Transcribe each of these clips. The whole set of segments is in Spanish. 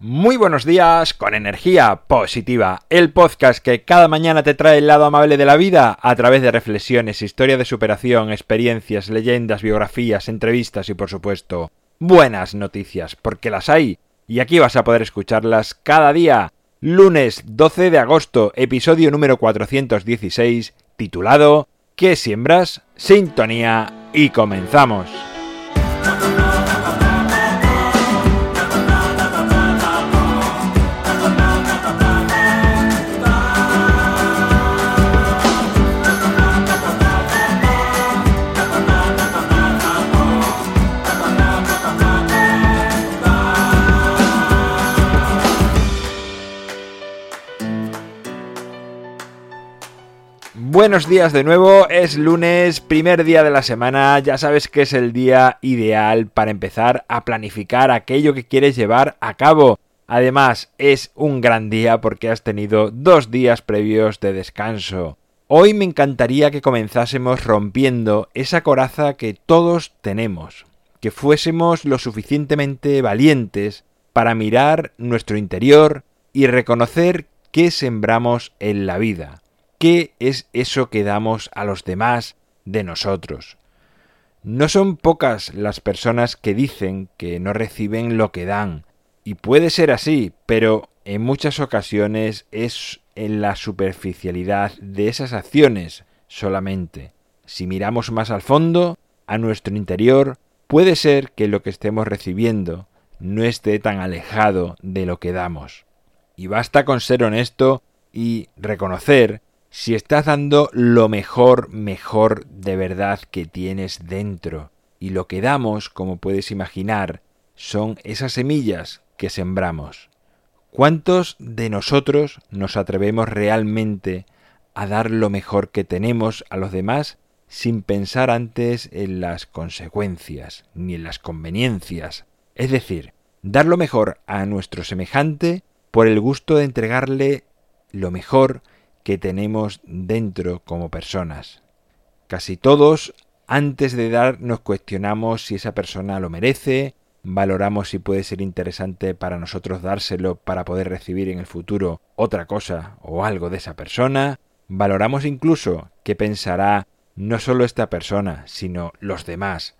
Muy buenos días con energía positiva, el podcast que cada mañana te trae el lado amable de la vida a través de reflexiones, historia de superación, experiencias, leyendas, biografías, entrevistas y por supuesto buenas noticias, porque las hay y aquí vas a poder escucharlas cada día. Lunes 12 de agosto, episodio número 416, titulado ¿Qué siembras? Sintonía y comenzamos. Buenos días de nuevo, es lunes, primer día de la semana, ya sabes que es el día ideal para empezar a planificar aquello que quieres llevar a cabo. Además, es un gran día porque has tenido dos días previos de descanso. Hoy me encantaría que comenzásemos rompiendo esa coraza que todos tenemos, que fuésemos lo suficientemente valientes para mirar nuestro interior y reconocer qué sembramos en la vida ¿Qué es eso que damos a los demás de nosotros? No son pocas las personas que dicen que no reciben lo que dan, y puede ser así, pero en muchas ocasiones es en la superficialidad de esas acciones solamente. Si miramos más al fondo, a nuestro interior, puede ser que lo que estemos recibiendo no esté tan alejado de lo que damos. Y basta con ser honesto y reconocer si estás dando lo mejor, mejor de verdad que tienes dentro. Y lo que damos, como puedes imaginar, son esas semillas que sembramos. ¿Cuántos de nosotros nos atrevemos realmente a dar lo mejor que tenemos a los demás sin pensar antes en las consecuencias ni en las conveniencias? Es decir, dar lo mejor a nuestro semejante por el gusto de entregarle lo mejor que tenemos dentro como personas. Casi todos, antes de dar, nos cuestionamos si esa persona lo merece, valoramos si puede ser interesante para nosotros dárselo para poder recibir en el futuro otra cosa o algo de esa persona, valoramos incluso qué pensará no solo esta persona, sino los demás.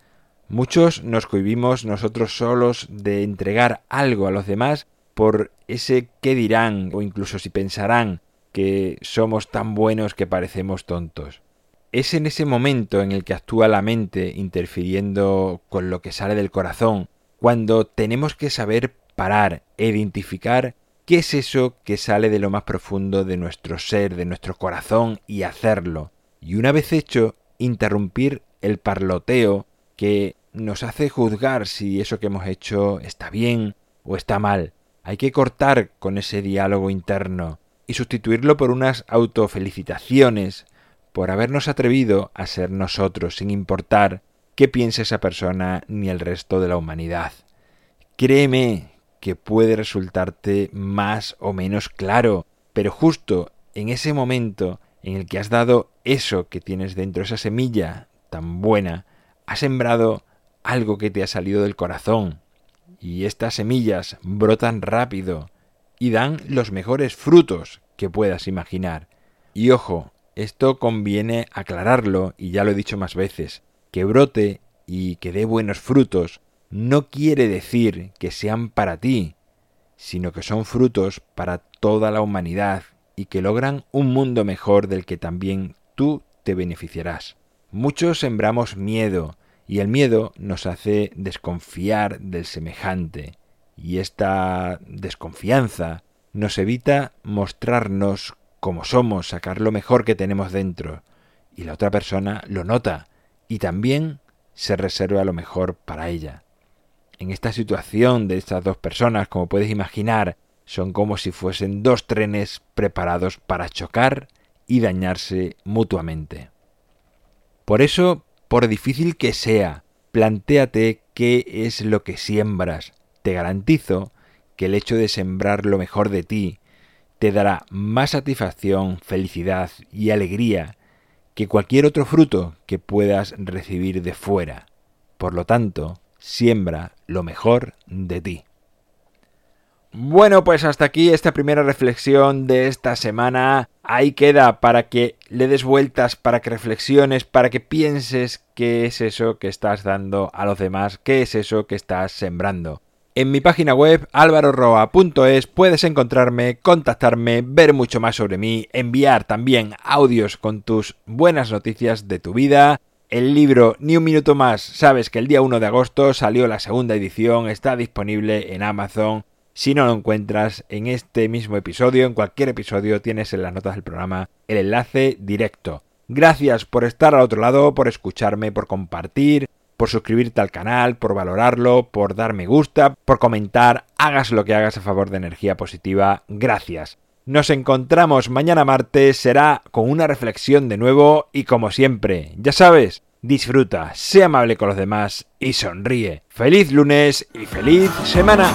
Muchos nos cohibimos nosotros solos de entregar algo a los demás por ese qué dirán o incluso si pensarán que somos tan buenos que parecemos tontos. Es en ese momento en el que actúa la mente interfiriendo con lo que sale del corazón, cuando tenemos que saber parar e identificar qué es eso que sale de lo más profundo de nuestro ser, de nuestro corazón y hacerlo. Y una vez hecho, interrumpir el parloteo que nos hace juzgar si eso que hemos hecho está bien o está mal. Hay que cortar con ese diálogo interno y sustituirlo por unas autofelicitaciones por habernos atrevido a ser nosotros sin importar qué piense esa persona ni el resto de la humanidad. Créeme que puede resultarte más o menos claro, pero justo en ese momento en el que has dado eso que tienes dentro, esa semilla tan buena, has sembrado algo que te ha salido del corazón, y estas semillas brotan rápido, y dan los mejores frutos que puedas imaginar. Y ojo, esto conviene aclararlo, y ya lo he dicho más veces, que brote y que dé buenos frutos no quiere decir que sean para ti, sino que son frutos para toda la humanidad y que logran un mundo mejor del que también tú te beneficiarás. Muchos sembramos miedo, y el miedo nos hace desconfiar del semejante, y esta desconfianza nos evita mostrarnos como somos, sacar lo mejor que tenemos dentro, y la otra persona lo nota y también se reserva lo mejor para ella. En esta situación de estas dos personas, como puedes imaginar, son como si fuesen dos trenes preparados para chocar y dañarse mutuamente. Por eso, por difícil que sea, plantéate qué es lo que siembras, te garantizo que el hecho de sembrar lo mejor de ti te dará más satisfacción, felicidad y alegría que cualquier otro fruto que puedas recibir de fuera. Por lo tanto, siembra lo mejor de ti. Bueno, pues hasta aquí esta primera reflexión de esta semana. Ahí queda para que le des vueltas, para que reflexiones, para que pienses qué es eso que estás dando a los demás, qué es eso que estás sembrando. En mi página web alvaroroa.es puedes encontrarme, contactarme, ver mucho más sobre mí, enviar también audios con tus buenas noticias de tu vida. El libro Ni un minuto más, sabes que el día 1 de agosto salió la segunda edición, está disponible en Amazon si no lo encuentras en este mismo episodio, en cualquier episodio tienes en las notas del programa el enlace directo. Gracias por estar al otro lado, por escucharme, por compartir, por suscribirte al canal, por valorarlo, por dar me gusta, por comentar, hagas lo que hagas a favor de energía positiva. Gracias. Nos encontramos mañana martes, será con una reflexión de nuevo y como siempre, ya sabes, disfruta, sea amable con los demás y sonríe. Feliz lunes y feliz semana.